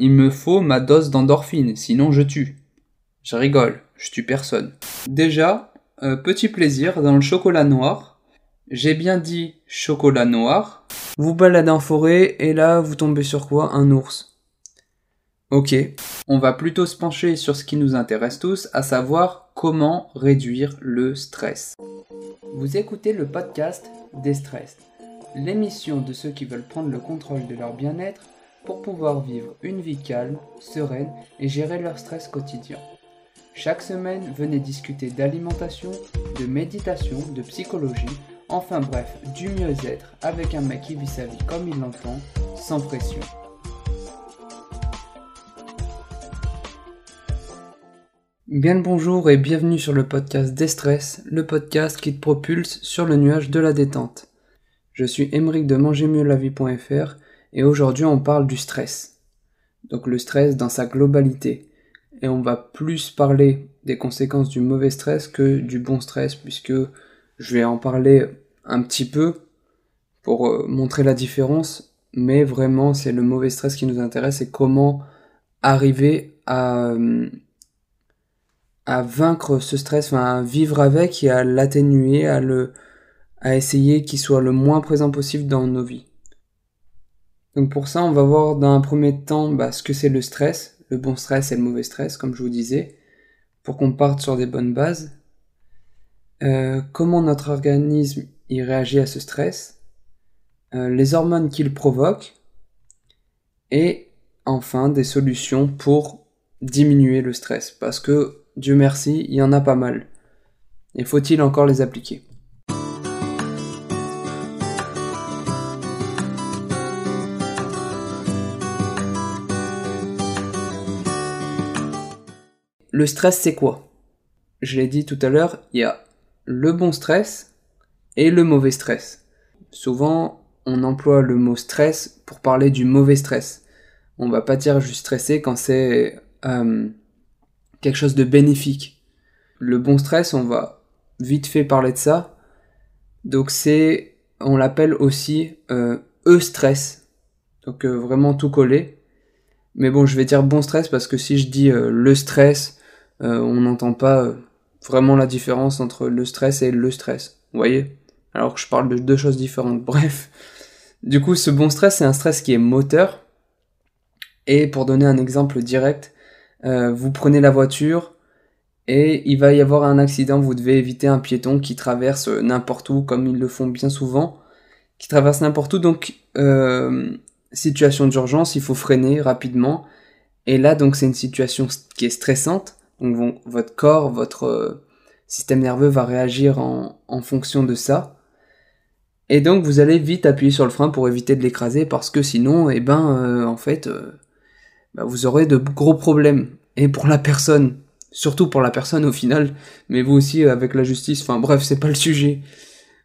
il me faut ma dose d'endorphine, sinon je tue. Je rigole, je tue personne. Déjà, euh, petit plaisir dans le chocolat noir. J'ai bien dit chocolat noir. Vous baladez en forêt et là vous tombez sur quoi? Un ours. Ok, on va plutôt se pencher sur ce qui nous intéresse tous, à savoir comment réduire le stress. Vous écoutez le podcast Des Stress, l'émission de ceux qui veulent prendre le contrôle de leur bien-être pour pouvoir vivre une vie calme, sereine et gérer leur stress quotidien. Chaque semaine, venez discuter d'alimentation, de méditation, de psychologie, enfin bref, du mieux-être avec un mec qui vit sa vie comme il l'entend, sans pression. Bien le bonjour et bienvenue sur le podcast Destress, le podcast qui te propulse sur le nuage de la détente. Je suis Émeric de mangermieuxlavie.fr et aujourd'hui on parle du stress. Donc le stress dans sa globalité. Et on va plus parler des conséquences du mauvais stress que du bon stress puisque je vais en parler un petit peu pour euh, montrer la différence. Mais vraiment c'est le mauvais stress qui nous intéresse et comment arriver à... À vaincre ce stress, à vivre avec et à l'atténuer, à le, à essayer qu'il soit le moins présent possible dans nos vies. Donc pour ça, on va voir dans un premier temps bah, ce que c'est le stress, le bon stress et le mauvais stress, comme je vous disais, pour qu'on parte sur des bonnes bases. Euh, comment notre organisme y réagit à ce stress, euh, les hormones qu'il provoque, et enfin des solutions pour diminuer le stress. Parce que Dieu merci, il y en a pas mal. Et faut-il encore les appliquer? Le stress, c'est quoi? Je l'ai dit tout à l'heure, il y a le bon stress et le mauvais stress. Souvent, on emploie le mot stress pour parler du mauvais stress. On va pas dire juste stressé quand c'est euh, quelque chose de bénéfique. Le bon stress, on va vite fait parler de ça. Donc c'est, on l'appelle aussi euh, E-stress. Donc euh, vraiment tout collé. Mais bon, je vais dire bon stress parce que si je dis le stress, on n'entend pas vraiment la différence entre le stress et le stress. Vous voyez? Alors que je parle de deux choses différentes. Bref. Du coup, ce bon stress, c'est un stress qui est moteur. Et pour donner un exemple direct, euh, vous prenez la voiture et il va y avoir un accident, vous devez éviter un piéton qui traverse n'importe où, comme ils le font bien souvent, qui traverse n'importe où, donc euh, situation d'urgence, il faut freiner rapidement, et là donc c'est une situation qui est stressante, donc votre corps, votre euh, système nerveux va réagir en, fonction de ça, et donc vous allez vite appuyer sur le frein pour éviter de l'écraser, parce que sinon, eh ben, en fait, bah, vous aurez de gros problèmes. Et pour la personne, surtout pour la personne au final, mais vous aussi avec la justice, enfin bref, c'est pas le sujet.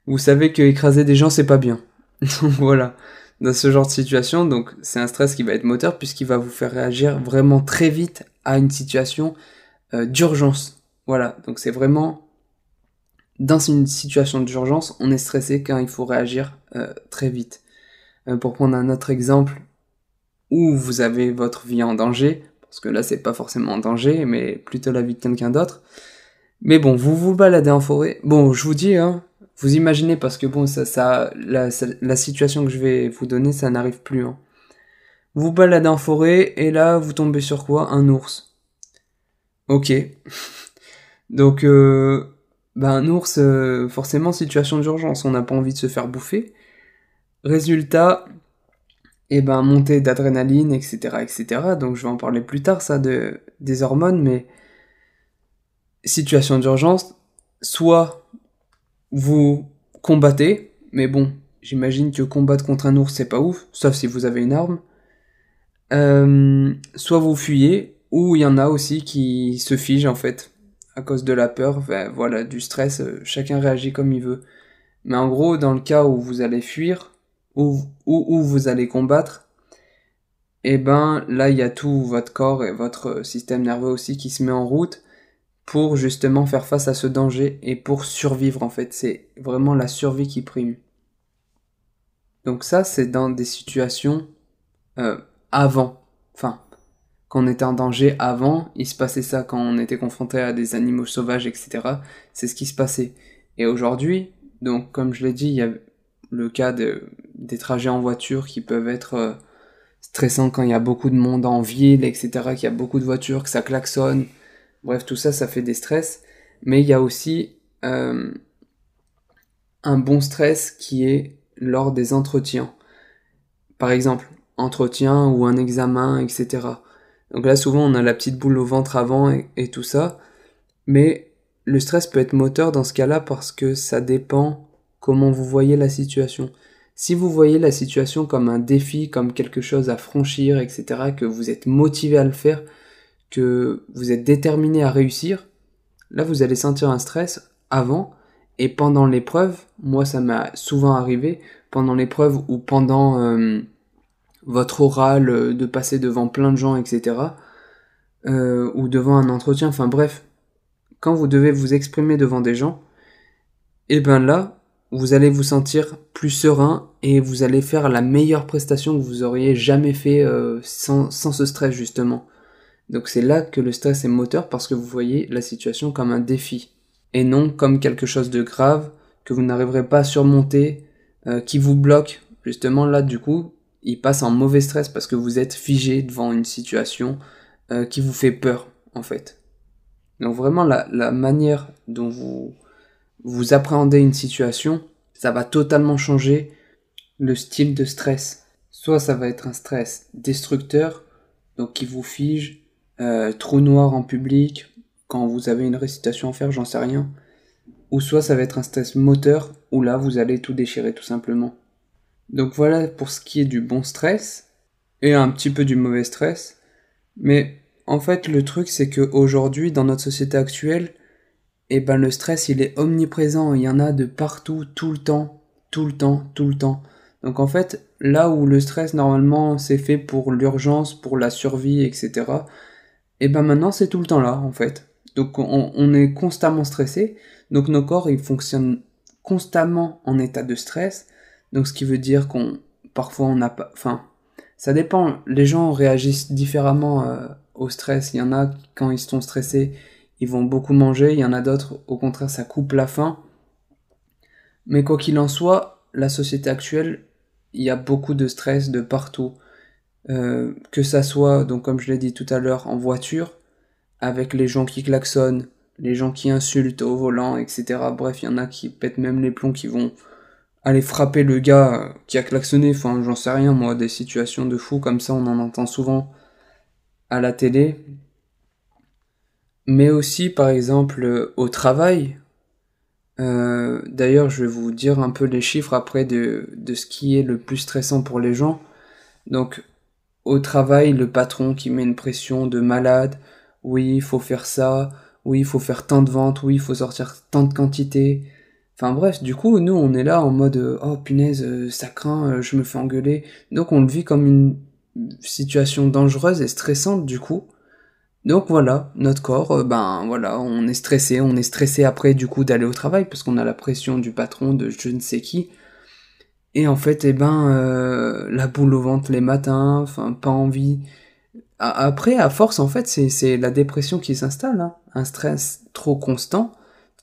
Vous savez que écraser des gens, c'est pas bien. Donc voilà, dans ce genre de situation, donc c'est un stress qui va être moteur puisqu'il va vous faire réagir vraiment très vite à une situation euh, d'urgence. Voilà, donc c'est vraiment dans une situation d'urgence, on est stressé quand il faut réagir euh, très vite. Euh, pour prendre un autre exemple, où vous avez votre vie en danger, parce que là c'est pas forcément en danger, mais plutôt la vie de quelqu'un d'autre. Mais bon, vous vous baladez en forêt. Bon, je vous dis, hein, vous imaginez parce que bon, ça, ça, la, situation que je vais vous donner, ça n'arrive plus. Hein. Vous baladez en forêt et là vous tombez sur quoi? Un ours. Ok. Donc, euh, bah un ours, euh, forcément situation d'urgence, on n'a pas envie de se faire bouffer. Résultat, et ben montée d'adrénaline, etc., etc. Donc je vais en parler plus tard, ça, de, des hormones, mais situation d'urgence, soit vous combattez, mais bon, j'imagine que combattre contre un ours, c'est pas ouf, sauf si vous avez une arme. Euh, soit vous fuyez, ou il y en a aussi qui se figent en fait, à cause de la peur, voilà, du stress, euh, chacun réagit comme il veut. Mais en gros, dans le cas où vous allez fuir, où, où, vous allez combattre, et eh ben là il y a tout votre corps et votre système nerveux aussi qui se met en route pour justement faire face à ce danger et pour survivre en fait. C'est vraiment la survie qui prime. Donc ça c'est dans des situations euh, avant, enfin quand on était en danger avant, il se passait ça quand on était confronté à des animaux sauvages, etc. C'est ce qui se passait. Et aujourd'hui, donc comme je l'ai dit, il y a le cas de, des trajets en voiture qui peuvent être euh, stressants quand il y a beaucoup de monde en ville, etc., qu'il y a beaucoup de voitures, que ça klaxonne. Bref, tout ça, ça fait des stress. Mais il y a aussi euh, un bon stress qui est lors des entretiens. Par exemple, entretien ou un examen, etc. Donc là, souvent, on a la petite boule au ventre avant et, tout ça. Mais le stress peut être moteur dans ce cas-là parce que ça dépend comment vous voyez la situation. Si vous voyez la situation comme un défi, comme quelque chose à franchir, etc., que vous êtes motivé à le faire, que vous êtes déterminé à réussir, là vous allez sentir un stress avant et pendant l'épreuve, moi ça m'a souvent arrivé, pendant l'épreuve ou pendant euh, votre oral, euh, de passer devant plein de gens, etc., euh, ou devant un entretien, enfin bref, quand vous devez vous exprimer devant des gens, et eh ben là, vous allez vous sentir plus serein et vous allez faire la meilleure prestation que vous auriez jamais fait euh, sans, ce stress justement. Donc c'est là que le stress est moteur parce que vous voyez la situation comme un défi et non comme quelque chose de grave que vous n'arriverez pas à surmonter, qui vous bloque. Justement là du coup, il passe en mauvais stress parce que vous êtes figé devant une situation euh, qui vous fait peur en fait. Donc vraiment la, manière dont vous vous appréhendez une situation, ça va totalement changer le style de stress. Soit ça va être un stress destructeur, donc qui vous fige, euh, trou noir en public, quand vous avez une récitation à faire, j'en sais rien. Ou soit ça va être un stress moteur, où là vous allez tout déchirer tout simplement. Donc voilà pour ce qui est du bon stress, et un petit peu du mauvais stress. Mais en fait le truc c'est que aujourd'hui dans notre société actuelle, eh ben le stress il est omniprésent, il y en a de partout, tout le temps, tout le temps, tout le temps. Donc en fait, là où le stress normalement c'est fait pour l'urgence, pour la survie, etc. Et eh ben maintenant c'est tout le temps là en fait. Donc on, on, est constamment stressé, donc nos corps ils fonctionnent constamment en état de stress. Donc ce qui veut dire qu'on parfois on n'a pas, enfin ça dépend. Les gens réagissent différemment euh, au stress. Il y en a quand ils sont stressés ils vont beaucoup manger, il y en a d'autres, au contraire, ça coupe la faim. Mais quoi qu'il en soit, la société actuelle, il y a beaucoup de stress de partout. Euh, que ça soit, donc comme je l'ai dit tout à l'heure, en voiture, avec les gens qui klaxonnent, les gens qui insultent au volant, etc. Bref, il y en a qui pètent même les plombs, qui vont aller frapper le gars qui a klaxonné. Enfin, j'en sais rien, moi, des situations de fou comme ça, on en entend souvent à la télé mais aussi par exemple euh, au travail. Euh, D'ailleurs, je vais vous dire un peu les chiffres après de, de ce qui est le plus stressant pour les gens. Donc, au travail, le patron qui met une pression de malade. Oui, il faut faire ça. Oui, il faut faire tant de ventes. Oui, il faut sortir tant de quantité. Enfin bref, du coup, nous, on est là en mode oh punaise, euh, ça craint, euh, je me fais engueuler. Donc, on le vit comme une situation dangereuse et stressante du coup. Donc voilà, notre corps, euh, ben voilà, on est stressé, on est stressé après du coup d'aller au travail parce qu'on a la pression du patron, de je ne sais qui. Et en fait, eh ben, euh, la boule au ventre les matins, enfin, pas envie. Après, à force, en fait, c'est la dépression qui s'installe. Hein. Un stress trop constant,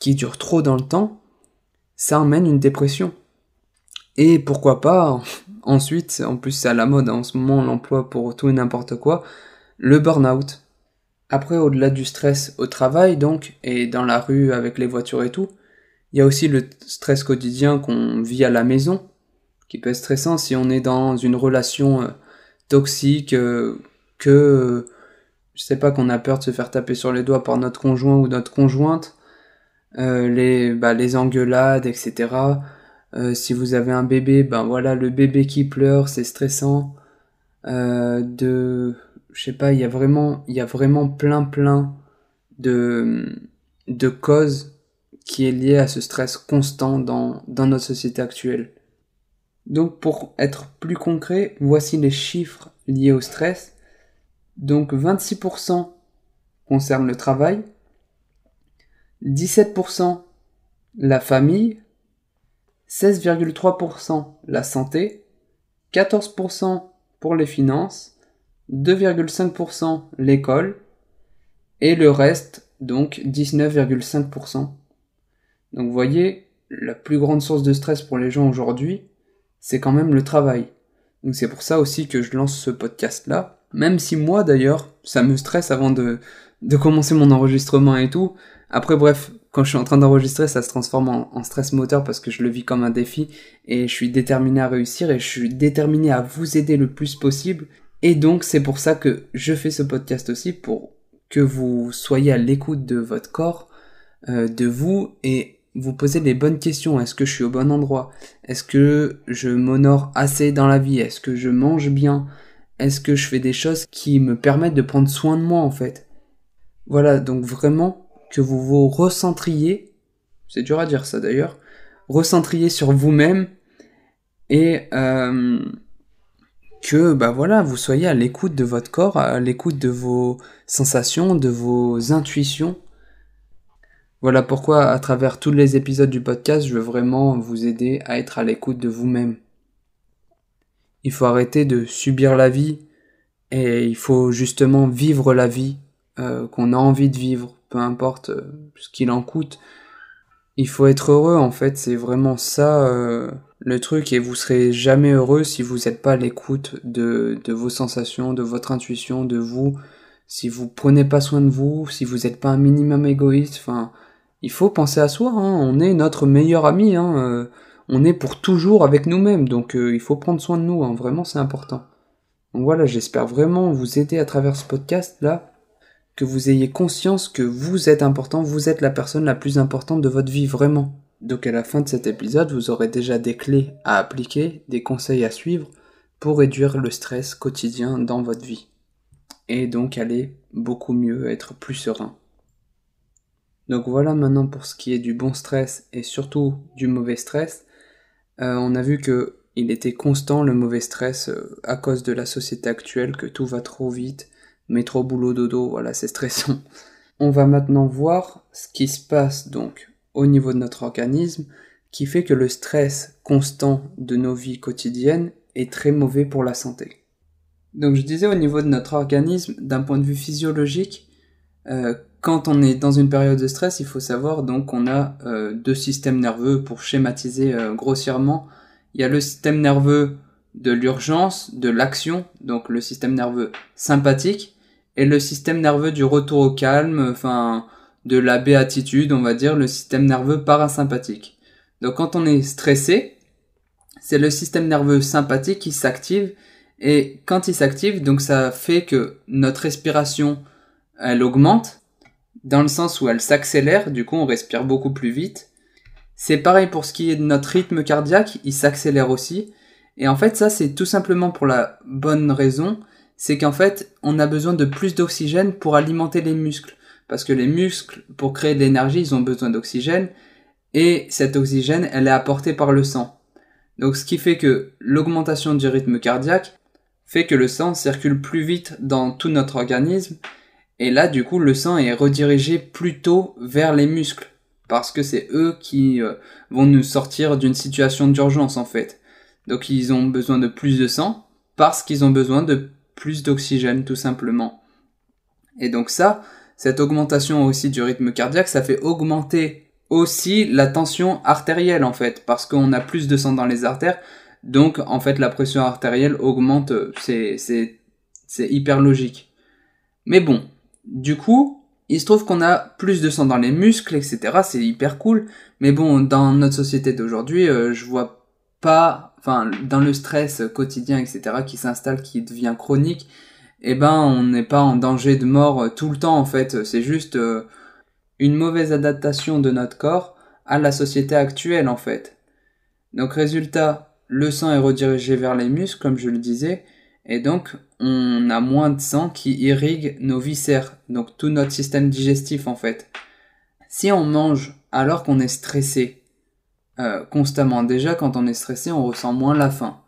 qui dure trop dans le temps, ça emmène une dépression. Et pourquoi pas, ensuite, en plus c'est à la mode, hein, en ce moment on l'emploie pour tout et n'importe quoi, le burn-out. Après, au-delà du stress au travail, donc, et dans la rue avec les voitures et tout, il y a aussi le stress quotidien qu'on vit à la maison, qui peut être stressant si on est dans une relation euh, toxique, euh, que, euh, je sais pas, qu'on a peur de se faire taper sur les doigts par notre conjoint ou notre conjointe, les, bah, les engueulades, etc. si vous avez un bébé, ben voilà, le bébé qui pleure, c'est stressant. de je sais pas, il y a vraiment, il y a vraiment plein plein de, de causes qui est liées à ce stress constant dans, dans notre société actuelle. Donc pour être plus concret, voici les chiffres liés au stress. Donc 26% concernent le travail, 17% la famille, 16,3% la santé, 14% pour les finances, 2,5% l'école et le reste, donc 19,5%. Donc vous voyez, la plus grande source de stress pour les gens aujourd'hui, c'est quand même le travail. Donc c'est pour ça aussi que je lance ce podcast-là. Même si moi d'ailleurs, ça me stresse avant de, de commencer mon enregistrement et tout. Après bref, quand je suis en train d'enregistrer, ça se transforme en, stress moteur parce que je le vis comme un défi et je suis déterminé à réussir et je suis déterminé à vous aider le plus possible. Et donc c'est pour ça que je fais ce podcast aussi pour que vous soyez à l'écoute de votre corps, euh, de vous et vous posez les bonnes questions. Est-ce que je suis au bon endroit? Est-ce que je m'honore assez dans la vie? Est-ce que je mange bien? Est-ce que je fais des choses qui me permettent de prendre soin de moi en fait? Voilà, donc vraiment que vous vous recentriez, c'est dur à dire ça d'ailleurs, recentriez sur vous-même et euh, que bah voilà, vous soyez à l'écoute de votre corps, à l'écoute de vos sensations, de vos intuitions voilà pourquoi à travers tous les épisodes du podcast, je veux vraiment vous aider à être à l'écoute de vous-même. Il faut arrêter de subir la vie et il faut justement vivre la vie euh, qu'on a envie de vivre, peu importe euh, ce qu'il en coûte. Il faut être heureux en fait, c'est vraiment ça euh, le truc et vous serez jamais heureux si vous n'êtes pas à l'écoute de, vos sensations, de votre intuition, de vous. Si vous prenez pas soin de vous, si vous n'êtes pas un minimum égoïste, enfin il faut penser à soi, hein. on est notre meilleur ami, hein. Euh, on est pour toujours avec nous-mêmes, donc il faut prendre soin de nous, hein. vraiment c'est important. Donc voilà, j'espère vraiment vous aider à travers ce podcast-là, que vous ayez conscience que vous êtes important, vous êtes la personne la plus importante de votre vie, vraiment. Donc à la fin de cet épisode, vous aurez déjà des clés à appliquer, des conseils à suivre pour réduire le stress quotidien dans votre vie. Et donc aller beaucoup mieux, être plus serein. Donc voilà maintenant pour ce qui est du bon stress et surtout du mauvais stress. Euh, on a vu que il était constant le mauvais stress euh, à cause de la société actuelle, que tout va trop vite, métro boulot dodo, voilà c'est stressant. On va maintenant voir ce qui se passe donc au niveau de notre organisme qui fait que le stress constant de nos vies quotidiennes est très mauvais pour la santé. Donc je disais au niveau de notre organisme, d'un point de vue physiologique, euh, quand on est dans une période de stress, il faut savoir donc qu'on a euh, deux systèmes nerveux pour schématiser euh, grossièrement. Il y a le système nerveux de l'urgence, de l'action, donc le système nerveux sympathique, et le système nerveux du retour au calme, enfin de la béatitude, on va dire, le système nerveux parasympathique. Donc quand on est stressé, c'est le système nerveux sympathique qui s'active, et quand il s'active, donc ça fait que notre respiration, elle augmente, dans le sens où elle s'accélère, du coup on respire beaucoup plus vite. C'est pareil pour ce qui est de notre rythme cardiaque, il s'accélère aussi. Et en fait ça c'est tout simplement pour la bonne raison, c'est qu'en fait on a besoin de plus d'oxygène pour alimenter les muscles. Parce que les muscles, pour créer de l'énergie, ils ont besoin d'oxygène. Et cet oxygène, elle est apportée par le sang. Donc ce qui fait que l'augmentation du rythme cardiaque fait que le sang circule plus vite dans tout notre organisme et là, du coup, le sang est redirigé plutôt vers les muscles. Parce que c'est eux qui euh, vont nous sortir d'une situation d'urgence, en fait. Donc ils ont besoin de plus de sang parce qu'ils ont besoin de plus d'oxygène, tout simplement. Et donc ça, cette augmentation aussi du rythme cardiaque, ça fait augmenter aussi la tension artérielle, en fait. Parce qu'on a plus de sang dans les artères. Donc, en fait, la pression artérielle augmente. C'est, hyper logique. Mais bon, du coup, il se trouve qu'on a plus de sang dans les muscles, etc. C'est hyper cool. Mais bon, dans notre société d'aujourd'hui, euh, je vois pas, enfin, dans le stress quotidien, etc., qui s'installe, qui devient chronique, eh ben, on n'est pas en danger de mort euh, tout le temps, en fait. C'est juste euh, une mauvaise adaptation de notre corps à la société actuelle, en fait. Donc, résultat, le sang est redirigé vers les muscles, comme je le disais, et donc, on a moins de sang qui irrigue nos viscères, donc tout notre système digestif en fait. Si on mange alors qu'on est stressé euh, constamment, déjà quand on est stressé, on ressent moins la faim.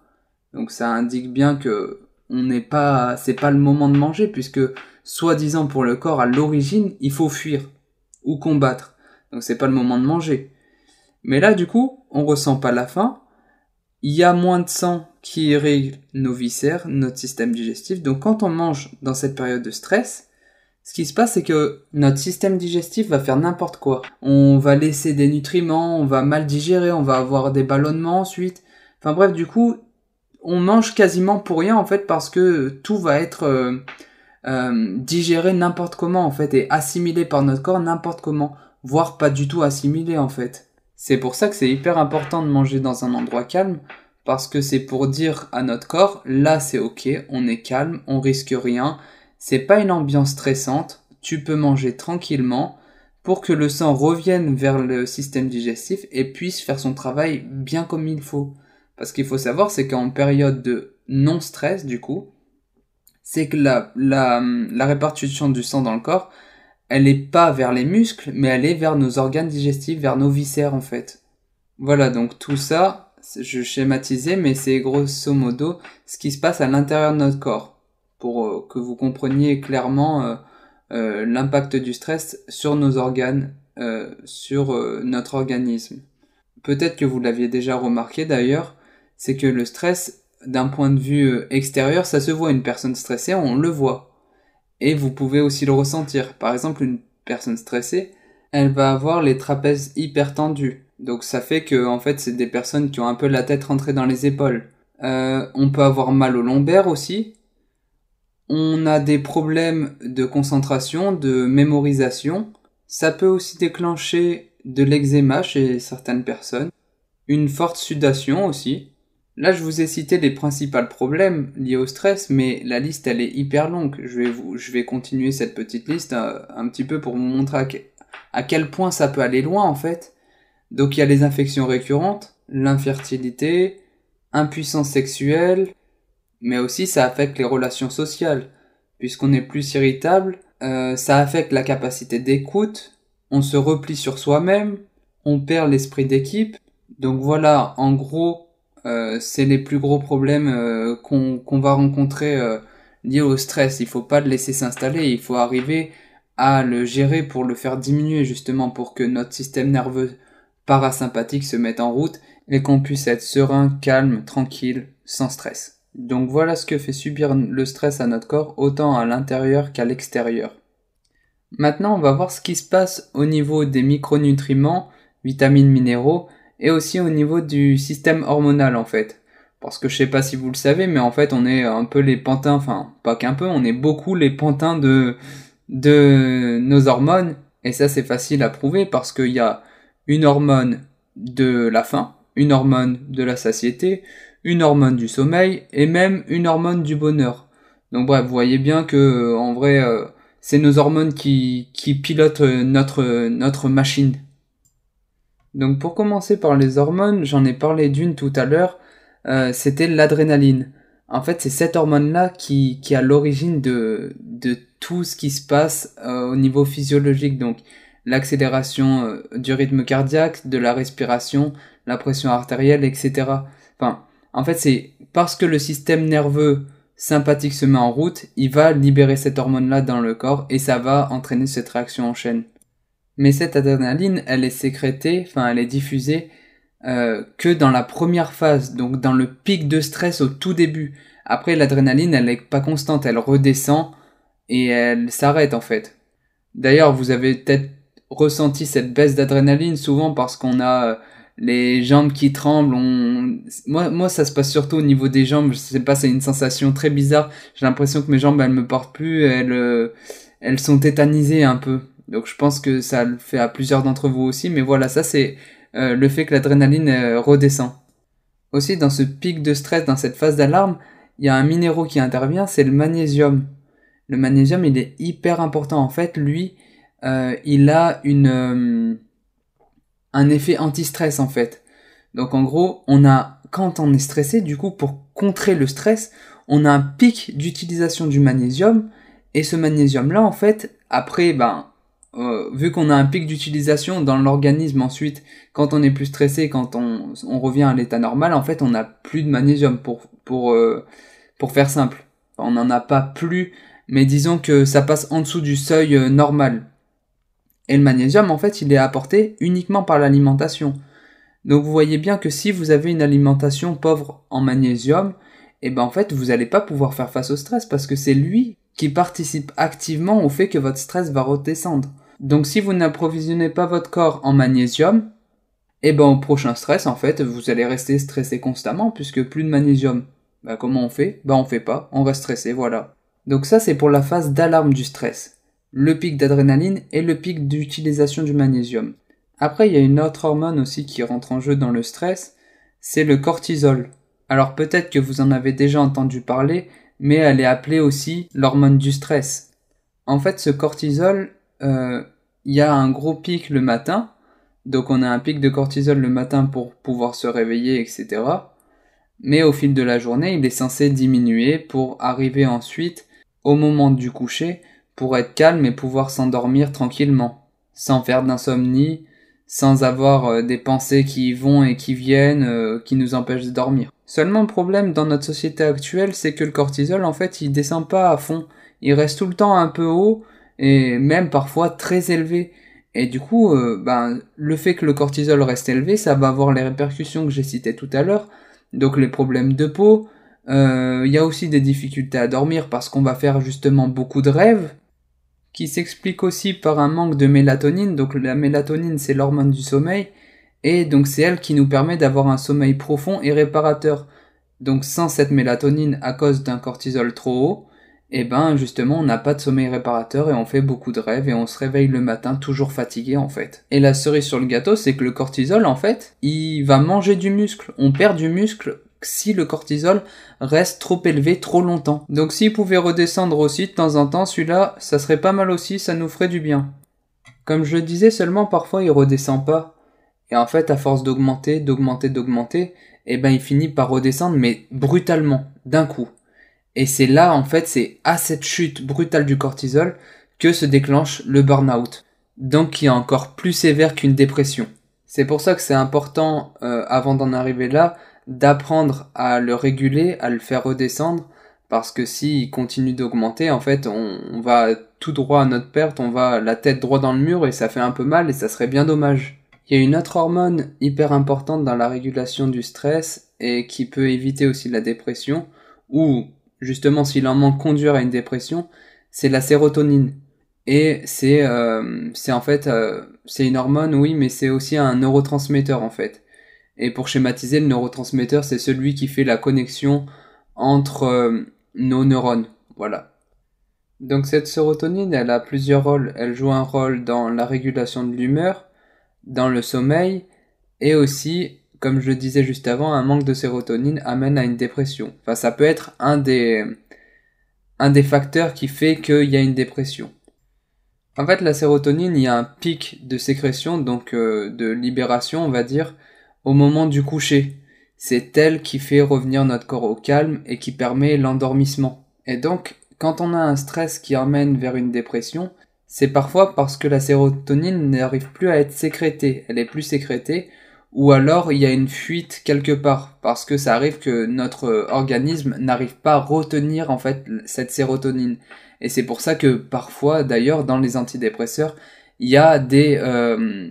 Donc ça indique bien que on n'est pas, c'est pas le moment de manger puisque soi-disant pour le corps à l'origine, il faut fuir ou combattre. Donc c'est pas le moment de manger. Mais là du coup, on ressent pas la faim, il y a moins de sang qui irrigue nos viscères, notre système digestif. Donc quand on mange dans cette période de stress, ce qui se passe, c'est que notre système digestif va faire n'importe quoi. On va laisser des nutriments, on va mal digérer, on va avoir des ballonnements ensuite. Enfin bref, du coup, on mange quasiment pour rien en fait parce que tout va être euh, euh, digéré n'importe comment en fait et assimilé par notre corps n'importe comment, voire pas du tout assimilé en fait. C'est pour ça que c'est hyper important de manger dans un endroit calme parce que c'est pour dire à notre corps là c'est ok, on est calme, on risque rien, c'est pas une ambiance stressante, tu peux manger tranquillement pour que le sang revienne vers le système digestif et puisse faire son travail bien comme il faut. Parce qu'il faut savoir, c'est qu'en période de non-stress, du coup, c'est que la, la, la, répartition du sang dans le corps, elle est pas vers les muscles, mais elle est vers nos organes digestifs, vers nos viscères en fait. Voilà, donc tout ça, je schématisais, mais c'est grosso modo ce qui se passe à l'intérieur de notre corps pour euh, que vous compreniez clairement euh, euh, l'impact du stress sur nos organes, sur notre organisme. Peut-être que vous l'aviez déjà remarqué d'ailleurs, c'est que le stress, d'un point de vue extérieur, ça se voit. Une personne stressée, on le voit. Et vous pouvez aussi le ressentir. Par exemple, une personne stressée, elle va avoir les trapèzes hyper tendus. Donc ça fait que en fait c'est des personnes qui ont un peu la tête rentrée dans les épaules. on peut avoir mal au lombaire aussi, on a des problèmes de concentration, de mémorisation. Ça peut aussi déclencher de l'eczéma chez certaines personnes. Une forte sudation aussi. Là, je vous ai cité les principaux problèmes liés au stress, mais la liste, elle est hyper longue. Je vais, je vais continuer cette petite liste euh, un, petit peu pour vous montrer à, à quel point ça peut aller loin, en fait. Donc, il y a les infections récurrentes, l'infertilité, impuissance sexuelle, mais aussi ça affecte les relations sociales, puisqu'on est plus irritable, euh, ça affecte la capacité d'écoute, on se replie sur soi-même, on perd l'esprit d'équipe. Donc voilà, en gros, euh, c'est les plus gros problèmes euh, qu'on va rencontrer liés au stress. Il faut pas le laisser s'installer, il faut arriver à le gérer pour le faire diminuer justement pour que notre système nerveux parasympathique se mette en route et qu'on puisse être serein, calme, tranquille, sans stress. Donc voilà ce que fait subir le stress à notre corps autant à l'intérieur qu'à l'extérieur. Maintenant, on va voir ce qui se passe au niveau des micronutriments, vitamines, minéraux et aussi au niveau du système hormonal en fait. Parce que je sais pas si vous le savez, mais en fait on est un peu les pantins, enfin pas qu'un peu, on est beaucoup les pantins de, de nos hormones. Et ça c'est facile à prouver parce qu'il y a une hormone de la faim, une hormone de la satiété, une hormone du sommeil et même une hormone du bonheur. Donc bref, vous voyez bien que euh, en vrai, euh, c'est nos hormones qui, qui pilotent euh, notre, notre machine. Donc pour commencer par les hormones, j'en ai parlé d'une tout à l'heure, c'était l'adrénaline. En fait, c'est cette hormone-là qui, qui a l'origine de, de tout ce qui se passe au niveau physiologique. Donc l'accélération du rythme cardiaque, de la respiration, la pression artérielle, etc. Enfin, en fait, c'est parce que le système nerveux sympathique se met en route, il va libérer cette hormone-là dans le corps et ça va entraîner cette réaction en chaîne. Mais cette adrénaline, elle est sécrétée, enfin elle est diffusée euh, que dans la première phase, donc dans le pic de stress au tout début. Après, l'adrénaline, elle n'est pas constante, elle redescend et elle s'arrête en fait. D'ailleurs, vous avez peut-être ressenti cette baisse d'adrénaline souvent parce qu'on a euh, les jambes qui tremblent. Moi, moi, ça se passe surtout au niveau des jambes. Je sais pas, c'est une sensation très bizarre. J'ai l'impression que mes jambes, elles me portent plus. Elles, euh, elles sont tétanisées un peu. Donc, je pense que ça le fait à plusieurs d'entre vous aussi. Mais voilà, ça, c'est euh, le fait que l'adrénaline euh, redescend. Aussi, dans ce pic de stress, dans cette phase d'alarme, il y a un minéraux qui intervient, c'est le magnésium. Le magnésium, il est hyper important. En fait, lui, il a une un effet anti-stress en fait. Donc en gros, on a quand on est stressé, du coup pour contrer le stress, on a un pic d'utilisation du magnésium et ce magnésium là en fait, après ben euh, vu qu'on a un pic d'utilisation dans l'organisme ensuite, quand on est plus stressé, quand on, revient à l'état normal, en fait, on n'a plus de magnésium pour pour euh, pour faire simple. on n'en a pas plus, mais disons que ça passe en dessous du seuil euh, normal. Et le magnésium, en fait, il est apporté uniquement par l'alimentation. Donc vous voyez bien que si vous avez une alimentation pauvre en magnésium, et eh ben en fait vous n'allez pas pouvoir faire face au stress parce que c'est lui qui participe activement au fait que votre stress va redescendre. Donc si vous n'approvisionnez pas votre corps en magnésium, et eh ben au prochain stress en fait vous allez rester stressé constamment puisque plus de magnésium. Bah comment on fait? Bah on fait pas, on reste stressé, voilà. Donc ça c'est pour la phase d'alarme du stress. Le pic d'adrénaline et le pic d'utilisation du magnésium. Après, il y a une autre hormone aussi qui rentre en jeu dans le stress, c'est le cortisol. Alors peut-être que vous en avez déjà entendu parler, mais elle est appelée aussi l'hormone du stress. En fait, ce cortisol, euh, il y a un gros pic le matin, donc on a un pic de cortisol le matin pour pouvoir se réveiller, etc. Mais au fil de la journée, il est censé diminuer pour arriver ensuite au moment du coucher pour être calme et pouvoir s'endormir tranquillement, sans faire d'insomnie, sans avoir euh, des pensées qui vont et qui viennent, euh, qui nous empêchent de dormir. Seulement le problème dans notre société actuelle, c'est que le cortisol, en fait, il descend pas à fond. Il reste tout le temps un peu haut et même parfois très élevé. Et du coup, euh, ben, le fait que le cortisol reste élevé, ça va avoir les répercussions que j'ai citées tout à l'heure. Donc les problèmes de peau. Il y a aussi des difficultés à dormir parce qu'on va faire justement beaucoup de rêves qui s'explique aussi par un manque de mélatonine. Donc la mélatonine, c'est l'hormone du sommeil, et donc c'est elle qui nous permet d'avoir un sommeil profond et réparateur. Donc sans cette mélatonine à cause d'un cortisol trop haut, eh ben justement on n'a pas de sommeil réparateur et on fait beaucoup de rêves et on se réveille le matin toujours fatigué en fait. Et la cerise sur le gâteau, c'est que le cortisol en fait, il va manger du muscle. On perd du muscle si le cortisol reste trop élevé trop longtemps. Donc s'il pouvait redescendre aussi de temps en temps, celui-là, ça serait pas mal aussi, ça nous ferait du bien. Comme je le disais, seulement parfois il redescend pas. Et en fait, à force d'augmenter, d'augmenter, d'augmenter, eh ben il finit par redescendre, mais brutalement, d'un coup. Et c'est là, en fait, c'est à cette chute brutale du cortisol que se déclenche le burn-out. Donc qui est encore plus sévère qu'une dépression. C'est pour ça que c'est important, euh, avant d'en arriver là, d'apprendre à le réguler, à le faire redescendre, parce que s'il continue d'augmenter, en fait, on, va tout droit à notre perte, on va la tête droit dans le mur et ça fait un peu mal et ça serait bien dommage. Il y a une autre hormone hyper importante dans la régulation du stress et qui peut éviter aussi la dépression, ou justement s'il en manque conduire à une dépression, c'est la sérotonine. Et c'est euh, en fait euh, c'est une hormone oui mais c'est aussi un neurotransmetteur en fait. Et pour schématiser, le neurotransmetteur, c'est celui qui fait la connexion entre euh, nos neurones. Voilà. Donc cette sérotonine, elle a plusieurs rôles. Elle joue un rôle dans la régulation de l'humeur, dans le sommeil, et aussi, comme je le disais juste avant, un manque de sérotonine amène à une dépression. Enfin, ça peut être un des, un des facteurs qui fait qu'il y a une dépression. En fait, la sérotonine, il y a un pic de sécrétion, donc euh, de libération, on va dire, au moment du coucher. C'est elle qui fait revenir notre corps au calme et qui permet l'endormissement. Et donc, quand on a un stress qui emmène vers une dépression, c'est parfois parce que la sérotonine n'arrive plus à être sécrétée, elle est plus sécrétée, ou alors il y a une fuite quelque part, parce que ça arrive que notre organisme n'arrive pas à retenir en fait cette sérotonine. Et c'est pour ça que parfois, d'ailleurs, dans les antidépresseurs, il y a des, euh,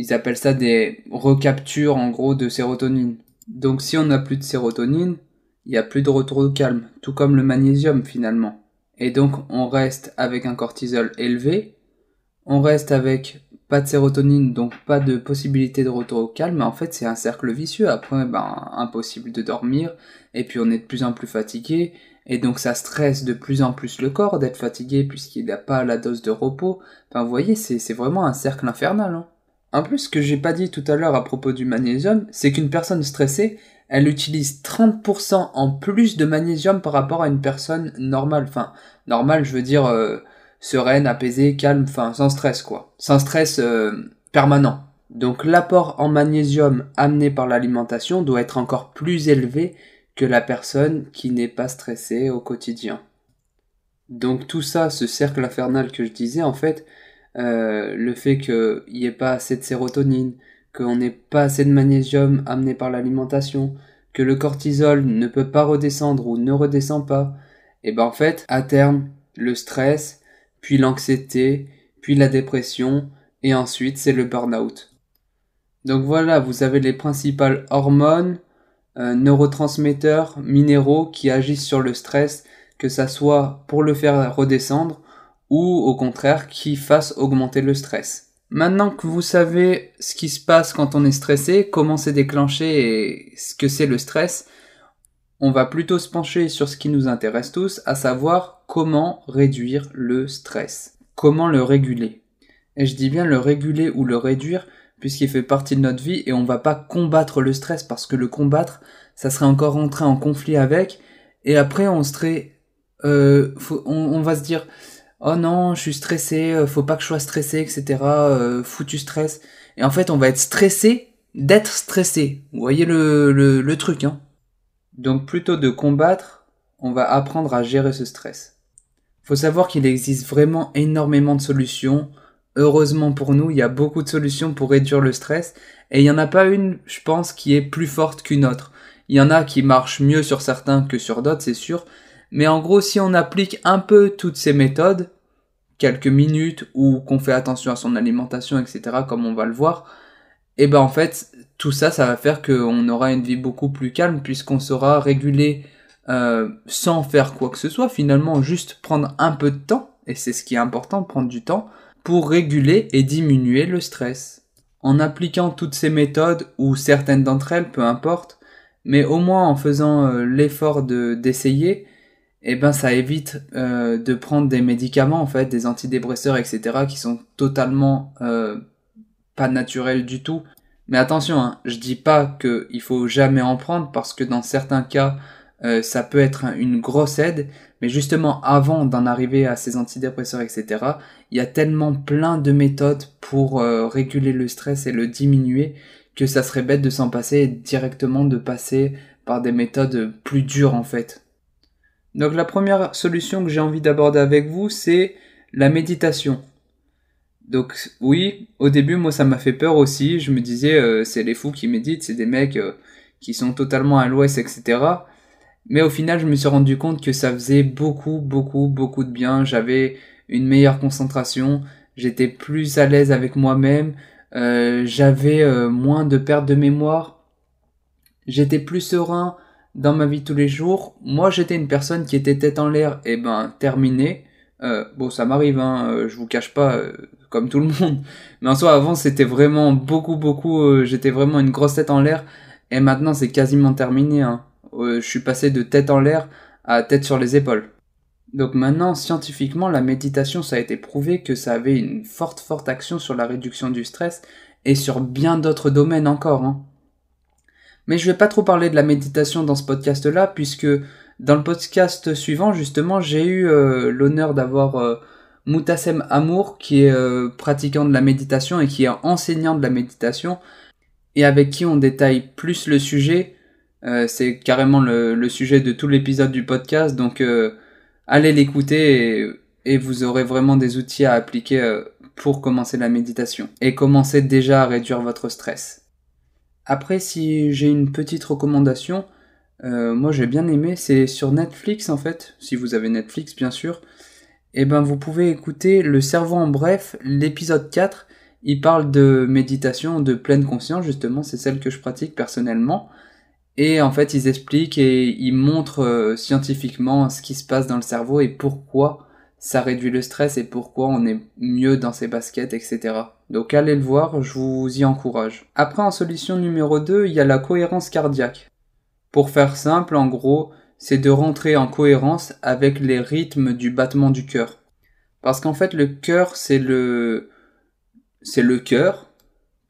ils appellent ça des recaptures en gros de sérotonine. Donc si on n'a plus de sérotonine, il n'y a plus de retour au calme, tout comme le magnésium finalement. Et donc on reste avec un cortisol élevé, on reste avec pas de sérotonine, donc pas de possibilité de retour au calme, en fait c'est un cercle vicieux. Après, ben, impossible de dormir, et puis on est de plus en plus fatigué, et donc ça stresse de plus en plus le corps d'être fatigué puisqu'il n'a pas la dose de repos. Enfin, vous voyez, c'est vraiment un cercle infernal. Hein. En plus, ce que j'ai pas dit tout à l'heure à propos du magnésium, c'est qu'une personne stressée, elle utilise 30% en plus de magnésium par rapport à une personne normale. Enfin, normale, je veux dire euh, sereine, apaisée, calme, enfin, sans stress, quoi. Sans stress euh, permanent. Donc l'apport en magnésium amené par l'alimentation doit être encore plus élevé que la personne qui n'est pas stressée au quotidien. Donc tout ça, ce cercle infernal que je disais, en fait, euh, le fait qu'il n'y ait pas assez de sérotonine, qu'on n'ait pas assez de magnésium amené par l'alimentation, que le cortisol ne peut pas redescendre ou ne redescend pas, et ben en fait, à terme, le stress, puis l'anxiété, puis la dépression, et ensuite c'est le burn-out. Donc voilà, vous avez les principales hormones, euh, neurotransmetteurs, minéraux qui agissent sur le stress, que ça soit pour le faire redescendre ou au contraire qui fassent augmenter le stress. Maintenant que vous savez ce qui se passe quand on est stressé, comment c'est déclenché et ce que c'est le stress, on va plutôt se pencher sur ce qui nous intéresse tous, à savoir comment réduire le stress. Comment le réguler. Et je dis bien le réguler ou le réduire puisqu'il fait partie de notre vie et on va pas combattre le stress parce que le combattre, ça serait encore rentrer en conflit avec et après on serait, euh, on, va se dire oh non je suis stressé, euh, faut pas que je sois stressé etc. Euh, foutu stress et en fait on va être stressé d'être stressé. Vous voyez le, le, le truc hein. Donc plutôt de combattre, on va apprendre à gérer ce stress. Faut savoir qu'il existe vraiment énormément de solutions heureusement pour nous, il y a beaucoup de solutions pour réduire le stress et il n'y en a pas une, je pense, qui est plus forte qu'une autre. Il y en a qui marchent mieux sur certains que sur d'autres, c'est sûr. Mais en gros, si on applique un peu toutes ces méthodes, quelques minutes ou qu'on fait attention à son alimentation, etc., comme on va le voir, et eh ben en fait, tout ça, ça va faire qu'on aura une vie beaucoup plus calme puisqu'on sera régulé euh, sans faire quoi que ce soit. Finalement, juste prendre un peu de temps, et c'est ce qui est important, prendre du temps, pour réguler et diminuer le stress. En appliquant toutes ces méthodes, ou certaines d'entre elles, peu importe, mais au moins en faisant euh, l'effort de d'essayer, eh ben ça évite euh, de prendre des médicaments en fait, des antidépresseurs, etc. qui sont totalement euh, pas naturels du tout. Mais attention, hein, je dis pas qu'il faut jamais en prendre parce que dans certains cas euh, ça peut être une grosse aide, mais justement avant d'en arriver à ces antidépresseurs, etc., il y a tellement plein de méthodes pour réguler le stress et le diminuer que ça serait bête de s'en passer et directement de passer par des méthodes plus dures en fait. Donc la première solution que j'ai envie d'aborder avec vous, c'est la méditation. Donc oui, au début moi ça m'a fait peur aussi, je me disais euh, c'est les fous qui méditent, c'est des mecs qui sont totalement à l'ouest, etc. Mais au final, je me suis rendu compte que ça faisait beaucoup, beaucoup, beaucoup de bien. J'avais une meilleure concentration, j'étais plus à l'aise avec moi-même, euh, j'avais euh, moins de perte de mémoire, j'étais plus serein dans ma vie tous les jours. Moi, j'étais une personne qui était tête en l'air, et ben terminé. Euh, bon, ça m'arrive, hein, je vous cache pas, comme tout le monde. Mais en soi, avant, c'était vraiment beaucoup, beaucoup. j'étais vraiment une grosse tête en l'air, et maintenant, c'est quasiment terminé. Hein. Euh, je suis passé de tête en l'air à tête sur les épaules. Donc maintenant, scientifiquement, la méditation, ça a été prouvé que ça avait une forte, forte action sur la réduction du stress et sur bien d'autres domaines encore. Hein. Mais je vais pas trop parler de la méditation dans ce podcast-là, puisque dans le podcast suivant, justement, j'ai eu euh, l'honneur d'avoir euh, Moutassem Amour, qui est pratiquant de la méditation et qui est enseignant de la méditation, et avec qui on détaille plus le sujet euh, c'est carrément le, sujet de tout l'épisode du podcast, donc euh, allez l'écouter et, vous aurez vraiment des outils à appliquer euh, pour commencer la méditation et commencer déjà à réduire votre stress. Après, si j'ai une petite recommandation, moi j'ai bien aimé, c'est sur Netflix en fait, si vous avez Netflix bien sûr, et eh ben vous pouvez écouter Le cerveau en bref, l'épisode 4, il parle de méditation de pleine conscience justement, c'est celle que je pratique personnellement. Et en fait, ils expliquent et ils montrent euh, scientifiquement ce qui se passe dans le cerveau et pourquoi ça réduit le stress et pourquoi on est mieux dans ses baskets, etc. Donc allez le voir, je vous y encourage. Après, en solution numéro 2, il y a la cohérence cardiaque. Pour faire simple, en gros, c'est de rentrer en cohérence avec les rythmes du battement du cœur. Parce qu'en fait, le cœur, c'est le, c'est le cœur,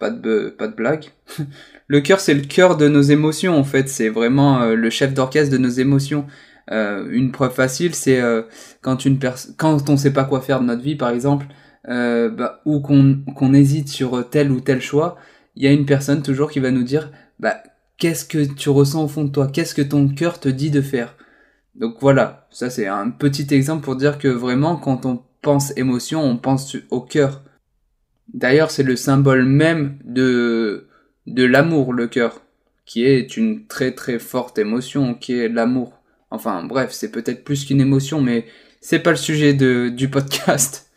pas de, pas de blague. le cœur, c'est le cœur de nos émotions, en fait. C'est vraiment euh, le chef d'orchestre de nos émotions. Euh, une preuve facile, c'est euh, quand une quand on sait pas quoi faire de notre vie, par exemple, bah, ou qu'on hésite sur tel ou tel choix, il y a une personne toujours qui va nous dire, bah, qu'est-ce que tu ressens au fond de toi, qu'est-ce que ton cœur te dit de faire? Donc voilà, ça c'est un petit exemple pour dire que vraiment, quand on pense émotion, on pense au cœur. D'ailleurs, c'est le symbole même de, de l'amour, le cœur, qui est une très très forte émotion, qui est l'amour. Enfin, bref, c'est peut-être plus qu'une émotion, mais c'est pas le sujet du podcast.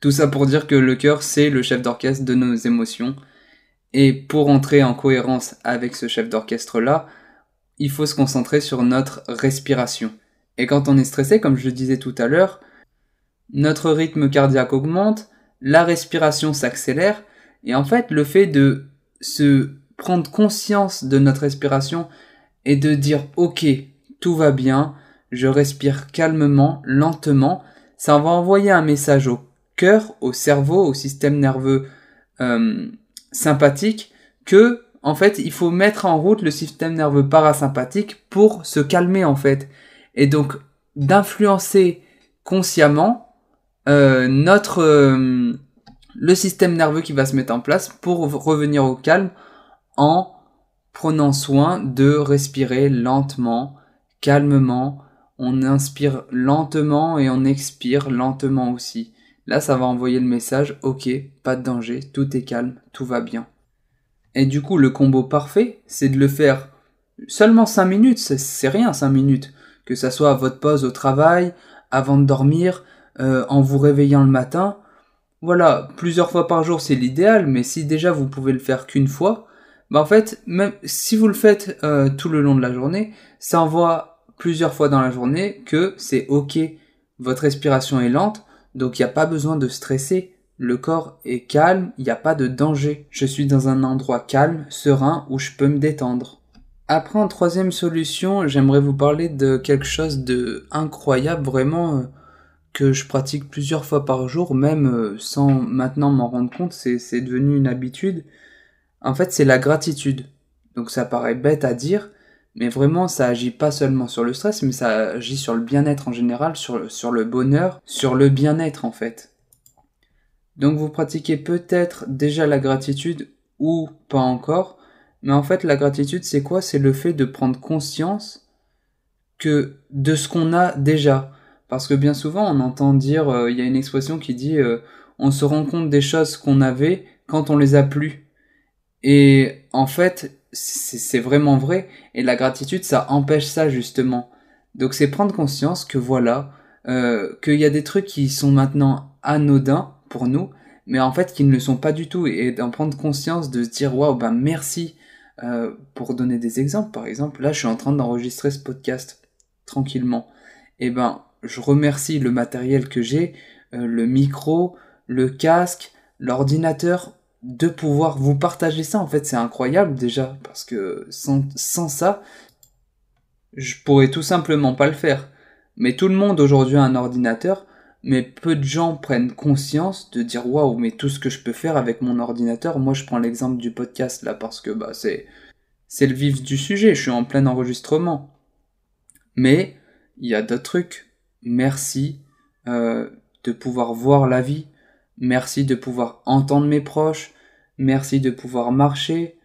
Tout ça pour dire que le cœur, c'est le chef d'orchestre de nos émotions. Et pour entrer en cohérence avec ce chef d'orchestre-là, il faut se concentrer sur notre respiration. Et quand on est stressé, comme je le disais tout à l'heure, notre rythme cardiaque augmente, la respiration s'accélère, et en fait, le fait de se prendre conscience de notre respiration et de dire ok, tout va bien, je respire calmement, lentement, ça va envoyer un message au cœur, au cerveau, au système nerveux euh, sympathique que en fait il faut mettre en route le système nerveux parasympathique pour se calmer en fait. Et donc d'influencer consciemment euh, notre euh, le système nerveux qui va se mettre en place pour revenir au calme en prenant soin de respirer lentement, calmement. On inspire lentement et on expire lentement aussi. Là, ça va envoyer le message, ok, pas de danger, tout est calme, tout va bien. Et du coup, le combo parfait, c'est de le faire seulement 5 minutes, c'est rien 5 minutes. Que ça soit à votre pause au travail, avant de dormir, euh, en vous réveillant le matin. Voilà, plusieurs fois par jour c'est l'idéal, mais si déjà vous pouvez le faire qu'une fois, bah en fait, même si vous le faites euh, tout le long de la journée, ça envoie plusieurs fois dans la journée que c'est ok, votre respiration est lente, donc il n'y a pas besoin de stresser. Le corps est calme, il n'y a pas de danger. Je suis dans un endroit calme, serein, où je peux me détendre. Après, en troisième solution, j'aimerais vous parler de quelque chose de incroyable, vraiment, euh, que je pratique plusieurs fois par jour, même euh, sans maintenant m'en rendre compte, c'est devenu une habitude. En fait, c'est la gratitude. Donc ça paraît bête à dire, mais vraiment ça agit pas seulement sur le stress, mais ça agit sur le bien-être en général, sur, le bonheur, sur le bien-être en fait. Donc vous pratiquez peut-être déjà la gratitude ou pas encore, mais en fait la gratitude c'est quoi? C'est le fait de prendre conscience que de ce qu'on a déjà. Parce que bien souvent on entend dire, euh, il y a une expression qui dit euh, on se rend compte des choses qu'on avait quand on les a plus. Et en fait, c'est vraiment vrai. Et la gratitude, ça empêche ça justement. Donc c'est prendre conscience que voilà, euh, qu'il y a des trucs qui sont maintenant anodins pour nous, mais en fait qui ne le sont pas du tout. Et d'en prendre conscience, de se dire waouh, ben merci. Euh, pour donner des exemples, par exemple, là je suis en train d'enregistrer ce podcast tranquillement. Et ben je remercie le matériel que j'ai, euh, le micro, le casque, l'ordinateur de pouvoir vous partager ça, en fait, c'est incroyable déjà, parce que sans, sans ça, je pourrais tout simplement pas le faire. Mais tout le monde aujourd'hui a un ordinateur, mais peu de gens prennent conscience de dire waouh, mais tout ce que je peux faire avec mon ordinateur, moi je prends l'exemple du podcast là parce que bah c'est c'est le vif du sujet, je suis en plein enregistrement. Mais il y a d'autres trucs. Merci euh, de pouvoir voir la vie, merci de pouvoir entendre mes proches, merci de pouvoir marcher.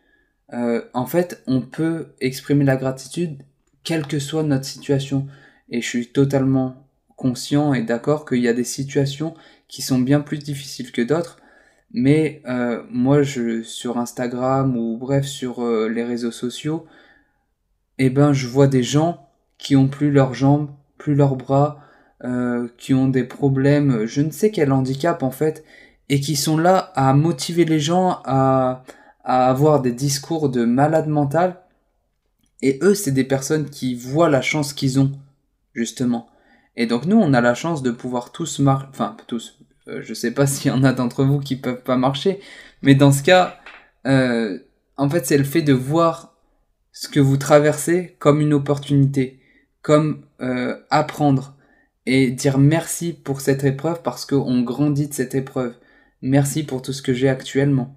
Euh, en fait, on peut exprimer la gratitude quelle que soit notre situation. Et je suis totalement conscient et d'accord qu'il y a des situations qui sont bien plus difficiles que d'autres. Mais euh, moi, je, sur Instagram ou bref sur euh, les réseaux sociaux, eh ben, je vois des gens qui ont plus leurs jambes, plus leurs bras, euh, qui ont des problèmes, je ne sais quel handicap en fait, et qui sont là à motiver les gens à, à avoir des discours de malade mental. Et eux, c'est des personnes qui voient la chance qu'ils ont, justement. Et donc nous, on a la chance de pouvoir tous marcher, enfin tous, euh, je sais pas s'il y en a d'entre vous qui peuvent pas marcher, mais dans ce cas, euh, en fait, c'est le fait de voir ce que vous traversez comme une opportunité, comme euh, apprendre et dire merci pour cette épreuve parce qu'on grandit de cette épreuve. Merci pour tout ce que j'ai actuellement.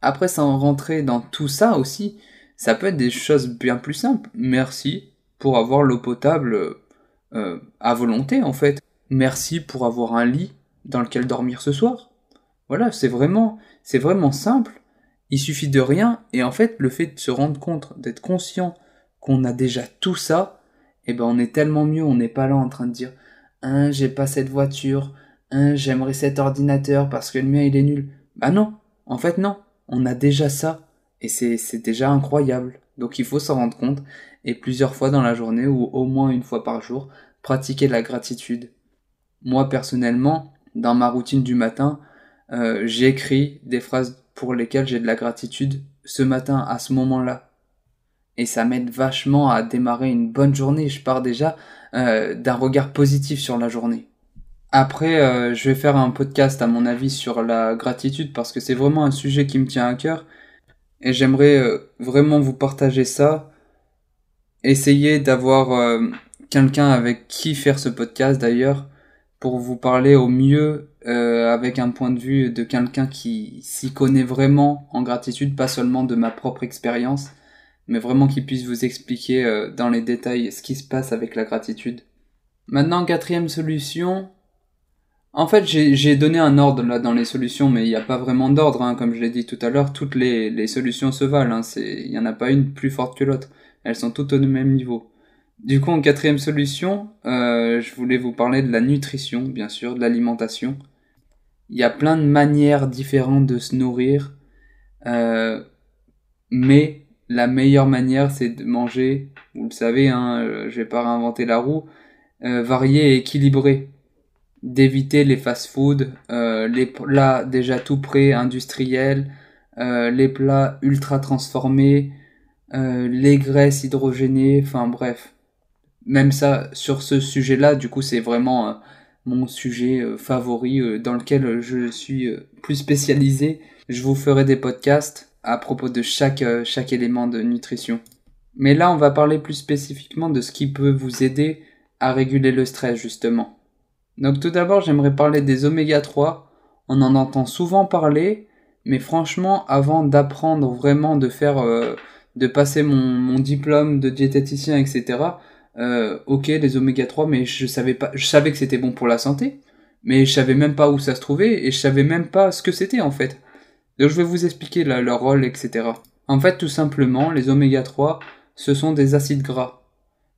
Après, sans rentrer dans tout ça aussi, ça peut être des choses bien plus simples. Merci pour avoir l'eau potable euh, à volonté, en fait. Merci pour avoir un lit dans lequel dormir ce soir. Voilà, c'est vraiment, c'est vraiment simple. Il suffit de rien, et en fait, le fait de se rendre compte, d'être conscient qu'on a déjà tout ça, eh ben, on est tellement mieux, on n'est pas là en train de dire, hein, j'ai pas cette voiture, hein, j'aimerais cet ordinateur parce que le mien il est nul. Bah non, en fait non, on a déjà ça et c'est déjà incroyable. Donc il faut s'en rendre compte et plusieurs fois dans la journée ou au moins une fois par jour, pratiquer la gratitude. Moi personnellement, dans ma routine du matin, euh, j'écris des phrases pour lesquels j'ai de la gratitude ce matin, à ce moment-là. Et ça m'aide vachement à démarrer une bonne journée. Je pars déjà euh, d'un regard positif sur la journée. Après, euh, je vais faire un podcast à mon avis sur la gratitude parce que c'est vraiment un sujet qui me tient à cœur et j'aimerais euh, vraiment vous partager ça. Essayer d'avoir quelqu'un avec qui faire ce podcast d'ailleurs pour vous parler au mieux avec un point de vue de quelqu'un qui s'y connaît vraiment en gratitude, pas seulement de ma propre expérience, mais vraiment qui puisse vous expliquer dans les détails ce qui se passe avec la gratitude. Maintenant, quatrième solution, en fait, j'ai donné un ordre là dans les solutions, mais il n'y a pas vraiment d'ordre, hein, comme je l'ai dit tout à l'heure. Toutes les, les, solutions se valent. Hein, il n'y en a pas une plus forte que l'autre. Elles sont toutes au même niveau. Du coup, en quatrième solution, euh, je voulais vous parler de la nutrition, bien sûr, de l'alimentation. Il y a plein de manières différentes de se nourrir, euh, mais la meilleure manière, c'est de manger. Vous le savez, hein, je vais pas réinventer la roue. Euh, varié et équilibré d'éviter les fast-foods, euh, les plats déjà tout prêts, industriels, euh, les plats ultra transformés, euh, les graisses hydrogénées, enfin bref. Même ça, sur ce sujet-là, du coup, c'est vraiment mon sujet favori dans lequel je suis plus spécialisé. Je vous ferai des podcasts à propos de chaque, chaque élément de nutrition. Mais là, on va parler plus spécifiquement de ce qui peut vous aider à réguler le stress, justement. Donc tout d'abord, j'aimerais parler des oméga 3. On en entend souvent parler, mais franchement, avant d'apprendre vraiment de faire, euh, de passer mon, diplôme de diététicien, etc. Euh, ok, les oméga 3, mais je savais pas, je savais que c'était bon pour la santé, mais je savais même pas où ça se trouvait et je savais même pas ce que c'était en fait. Donc je vais vous expliquer leur rôle, etc. En fait, tout simplement, les oméga 3, ce sont des acides gras.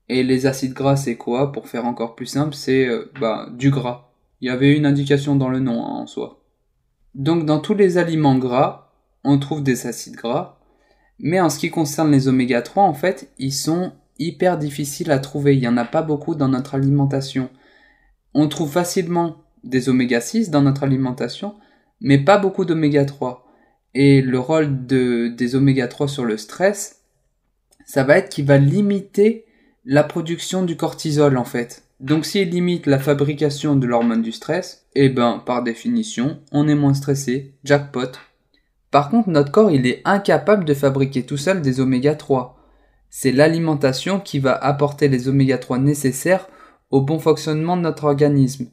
Et les acides gras, c'est quoi? Pour faire encore plus simple, c'est euh, bah, du gras. Il y avait une indication dans le nom hein, en soi. Donc dans tous les aliments gras, on trouve des acides gras. Mais en ce qui concerne les oméga 3, en fait, ils sont hyper difficiles à trouver. Il n'y en a pas beaucoup dans notre alimentation. On trouve facilement des oméga 6 dans notre alimentation, mais pas beaucoup d'oméga 3. Et le rôle de, des oméga 3 sur le stress, ça va être qu'il va limiter la production du cortisol en fait. Donc s'il limite la fabrication de l'hormone du stress, eh ben par définition, on est moins stressé, jackpot. Par contre, notre corps, il est incapable de fabriquer tout seul des oméga 3. C'est l'alimentation qui va apporter les oméga 3 nécessaires au bon fonctionnement de notre organisme.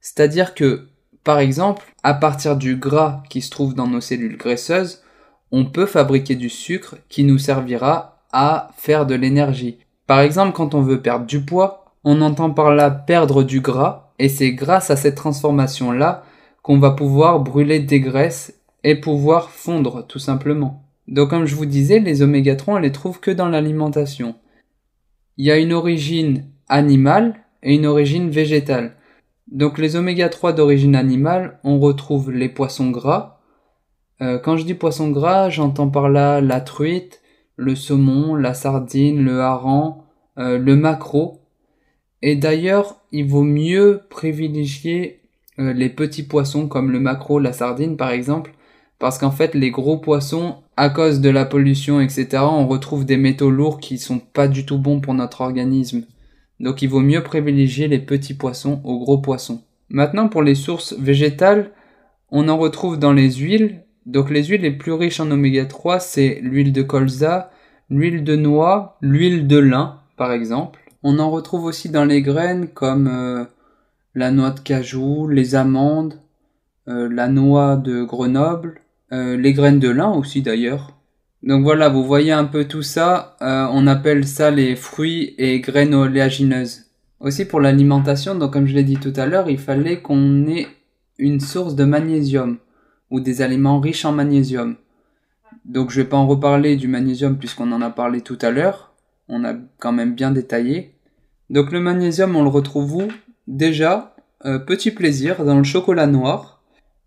C'est-à-dire que, par exemple, à partir du gras qui se trouve dans nos cellules graisseuses, on peut fabriquer du sucre qui nous servira à faire de l'énergie. Par exemple, quand on veut perdre du poids, on entend par là perdre du gras, et c'est grâce à cette transformation-là qu'on va pouvoir brûler des graisses et pouvoir fondre, tout simplement. Donc comme je vous disais, les oméga 3, on les trouve que dans l'alimentation. Il y a une origine animale et une origine végétale. Donc les oméga 3 d'origine animale, on retrouve les poissons gras. Euh, quand je dis poissons gras, j'entends par là la truite, le saumon, la sardine, le hareng, euh, le maquereau. Et d'ailleurs, il vaut mieux privilégier euh, les petits poissons comme le maquereau, la sardine par exemple, parce qu'en fait les gros poissons, à cause de la pollution, etc., on retrouve des métaux lourds qui sont pas du tout bons pour notre organisme. Donc il vaut mieux privilégier les petits poissons aux gros poissons. Maintenant pour les sources végétales, on en retrouve dans les huiles, donc les huiles les plus riches en oméga 3, c'est l'huile de colza, l'huile de noix, l'huile de lin, par exemple. On en retrouve aussi dans les graines comme euh, la noix de cajou, les amandes, euh, la noix de Grenoble, euh, les graines de lin aussi d'ailleurs. Donc voilà, vous voyez un peu tout ça, on appelle ça les fruits et graines oléagineuses. Aussi pour l'alimentation, donc comme je l'ai dit tout à l'heure, il fallait qu'on ait une source de magnésium ou des aliments riches en magnésium. Donc je vais pas en reparler du magnésium puisqu'on en a parlé tout à l'heure. On a quand même bien détaillé. Donc le magnésium, on le retrouve où? Déjà, euh, petit plaisir, dans le chocolat noir.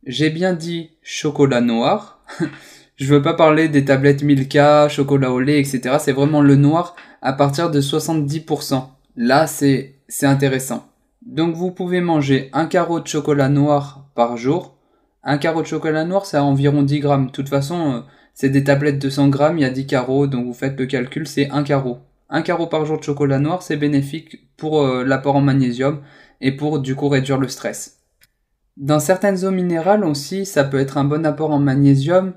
J'ai bien dit chocolat noir. je veux pas parler des tablettes Milka, chocolat au lait, etc. C'est vraiment le noir à partir de 70%. Là, c'est, c'est intéressant. Donc vous pouvez manger un carreau de chocolat noir par jour Un carreau de chocolat noir, c'est environ 10 grammes. De toute façon, euh, c'est des tablettes de 100 grammes, il y a 10 carreaux, donc vous faites le calcul, c'est un carreau. Un carreau par jour de chocolat noir, c'est bénéfique pour euh, l'apport en magnésium et pour du coup réduire le stress. Dans certaines eaux minérales aussi, ça peut être un bon apport en magnésium.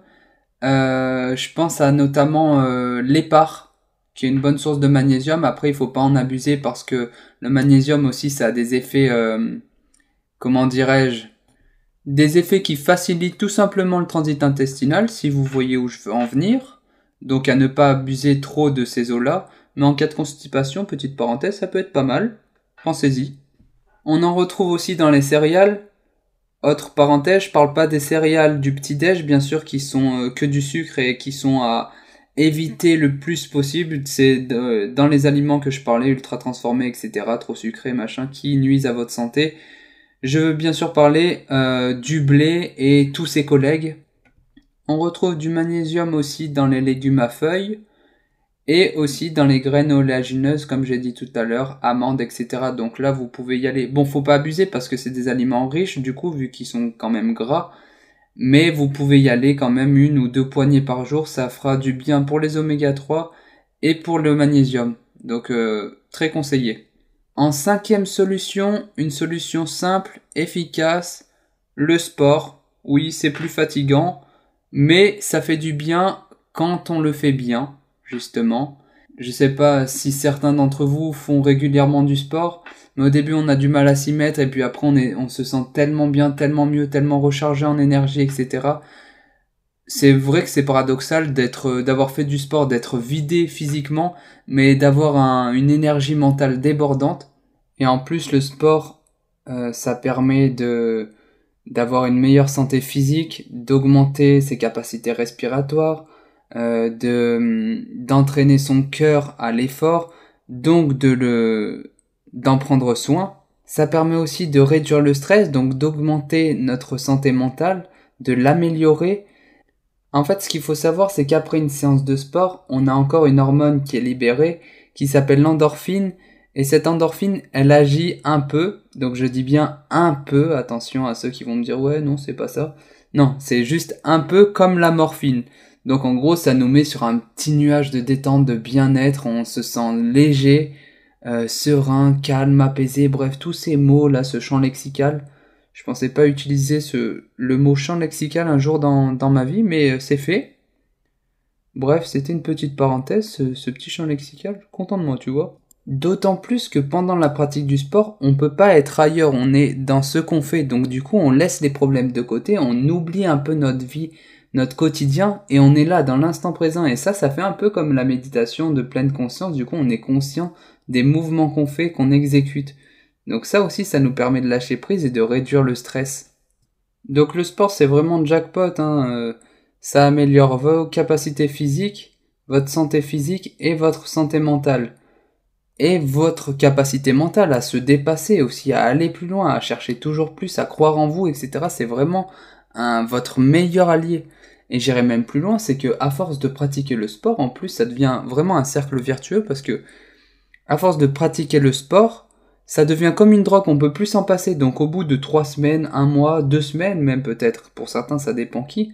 Euh, je pense à notamment euh, l'épar, qui est une bonne source de magnésium. Après, il faut pas en abuser parce que le magnésium aussi, ça a des effets, euh, comment dirais-je, des effets qui facilitent tout simplement le transit intestinal, si vous voyez où je veux en venir. Donc à ne pas abuser trop de ces eaux-là. Mais en cas de constipation, petite parenthèse, ça peut être pas mal. Pensez-y. On en retrouve aussi dans les céréales, autre parenthèse, je parle pas des céréales du petit-déj, bien sûr, qui sont euh, que du sucre et qui sont à éviter le plus possible. C'est dans les aliments que je parlais, ultra transformés, etc., trop sucrés, machin, qui nuisent à votre santé. Je veux bien sûr parler euh, du blé et tous ses collègues. On retrouve du magnésium aussi dans les légumes à feuilles et aussi dans les graines oléagineuses, comme j'ai dit tout à l'heure, amandes, etc. Donc là, vous pouvez y aller. Bon, faut pas abuser parce que c'est des aliments riches, du coup, vu qu'ils sont quand même gras. Mais vous pouvez y aller quand même une ou deux poignées par jour. Ça fera du bien pour les oméga 3 et pour le magnésium. Donc, euh, très conseillé. En cinquième solution, une solution simple, efficace, le sport. Oui, c'est plus fatigant, mais ça fait du bien quand on le fait bien justement. Je sais pas si certains d'entre vous font régulièrement du sport, mais au début on a du mal à s'y mettre et puis après on, se sent tellement bien, tellement mieux, tellement rechargé en énergie, etc. C'est vrai que c'est paradoxal d'être, d'avoir fait du sport, d'être vidé physiquement, mais d'avoir une énergie mentale débordante. Et en plus le sport, euh, ça permet de d'avoir une meilleure santé physique, d'augmenter ses capacités respiratoires, euh, de d'entraîner son cœur à l'effort, donc de le d'en prendre soin. Ça permet aussi de réduire le stress, donc d'augmenter notre santé mentale, de l'améliorer. En fait, ce qu'il faut savoir, c'est qu'après une séance de sport, on a encore une hormone qui est libérée, qui s'appelle l'endorphine, et cette endorphine, elle agit un peu, donc je dis bien un peu, attention à ceux qui vont me dire ouais non c'est pas ça. Non, c'est juste un peu comme la morphine. Donc en gros, ça nous met sur un petit nuage de détente, de bien-être, on se sent léger, euh, serein, calme, apaisé, bref, tous ces mots là, ce champ lexical. Je pensais pas utiliser le mot champ lexical un jour dans, ma vie, mais euh, c'est fait. Bref, c'était une petite parenthèse, ce, ce, petit champ lexical, content de moi, tu vois. D'autant plus que pendant la pratique du sport, on peut pas être ailleurs, on est dans ce qu'on fait, donc du coup on laisse les problèmes de côté, on oublie un peu notre vie, notre quotidien et on est là dans l'instant présent et ça ça fait un peu comme la méditation de pleine conscience du coup on est conscient des mouvements qu'on fait qu'on exécute donc ça aussi ça nous permet de lâcher prise et de réduire le stress donc le sport c'est vraiment jackpot hein. Euh, ça améliore vos capacités physiques votre santé physique et votre santé mentale et votre capacité mentale à se dépasser aussi, à aller plus loin, à chercher toujours plus, à croire en vous, etc. C'est vraiment un, votre meilleur allié. Et j'irai même plus loin, c'est que à force de pratiquer le sport, en plus, ça devient vraiment un cercle vertueux parce que à force de pratiquer le sport, ça devient comme une drogue, on peut plus s'en passer. Donc au bout de trois semaines, un mois, deux semaines, même peut-être, pour certains ça dépend qui,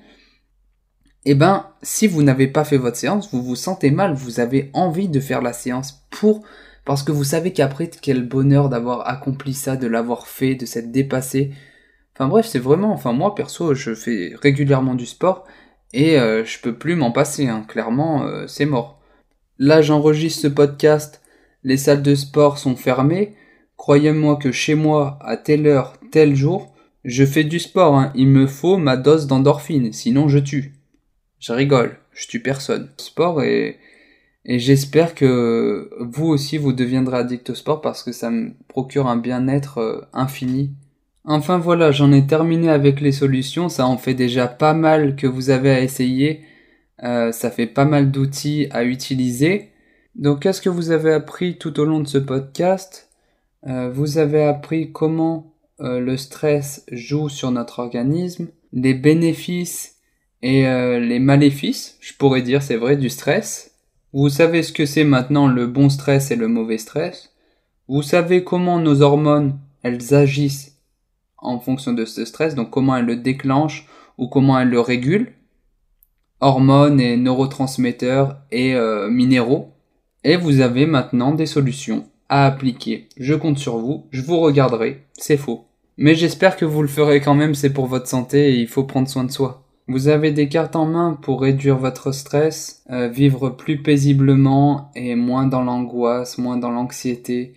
eh ben, si vous n'avez pas fait votre séance, vous vous sentez mal, vous avez envie de faire la séance pour, parce que vous savez qu'après, quel bonheur d'avoir accompli ça, de l'avoir fait, de s'être dépassé. Enfin bref, c'est vraiment, enfin moi perso, je fais régulièrement du sport et euh, je peux plus m'en passer, hein. clairement, euh, c'est mort. Là, j'enregistre ce podcast, les salles de sport sont fermées. Croyez-moi que chez moi, à telle heure, tel jour, je fais du sport, hein. il me faut ma dose d'endorphine, sinon je tue. Je rigole, je tue personne. Sport et, et j'espère que vous aussi vous deviendrez addict au sport parce que ça me procure un bien-être euh, infini Enfin voilà, j'en ai terminé avec les solutions, ça en fait déjà pas mal que vous avez à essayer, euh, ça fait pas mal d'outils à utiliser. Donc qu'est-ce que vous avez appris tout au long de ce podcast? Euh, Vous avez appris comment euh, le stress joue sur notre organisme, les bénéfices et les maléfices, je pourrais dire c'est vrai, du stress. Vous savez ce que c'est maintenant le bon stress et le mauvais stress. Vous savez comment nos hormones, elles agissent en fonction de ce stress, donc comment elle le déclenche ou comment elle le régule, hormones et neurotransmetteurs et euh, minéraux. Et vous avez maintenant des solutions à appliquer. Je compte sur vous, je vous regarderai, c'est faux. Mais j'espère que vous le ferez quand même, c'est pour votre santé et il faut prendre soin de soi. Vous avez des cartes en main pour réduire votre stress, euh, vivre plus paisiblement et moins dans l'angoisse, moins dans l'anxiété,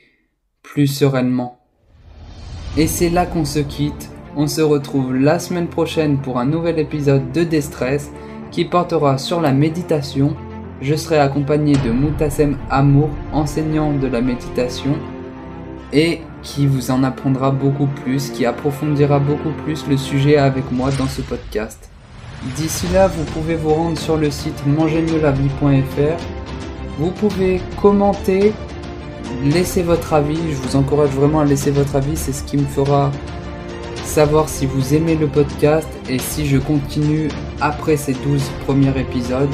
plus sereinement. Et c'est là qu'on se quitte. On se retrouve la semaine prochaine pour un nouvel épisode de Destress qui portera sur la méditation. Je serai accompagné de Moutassem Amour, enseignant de la méditation, et qui vous en apprendra beaucoup plus, qui approfondira beaucoup plus le sujet avec moi dans ce podcast. D'ici là, vous pouvez vous rendre sur le site mangermieuxlavie.fr. Vous pouvez commenter, laisser votre avis. Je vous encourage vraiment à laisser votre avis. C'est ce qui me fera savoir si vous aimez le podcast et si je continue après ces 12 premiers épisodes.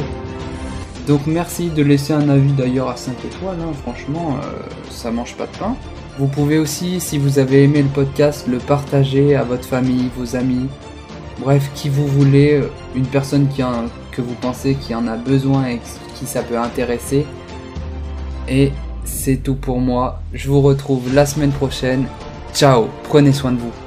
Donc merci de laisser un avis d'ailleurs à 5 étoiles. Hein. Franchement, euh, ça mange pas de pain. Vous pouvez aussi, si vous avez aimé le podcast, le partager à votre famille, vos amis, bref, qui vous voulez, euh, une personne que vous pensez qui en a besoin et qui ça peut intéresser. Et c'est tout pour moi. Je vous retrouve la semaine prochaine. Ciao, prenez soin de vous.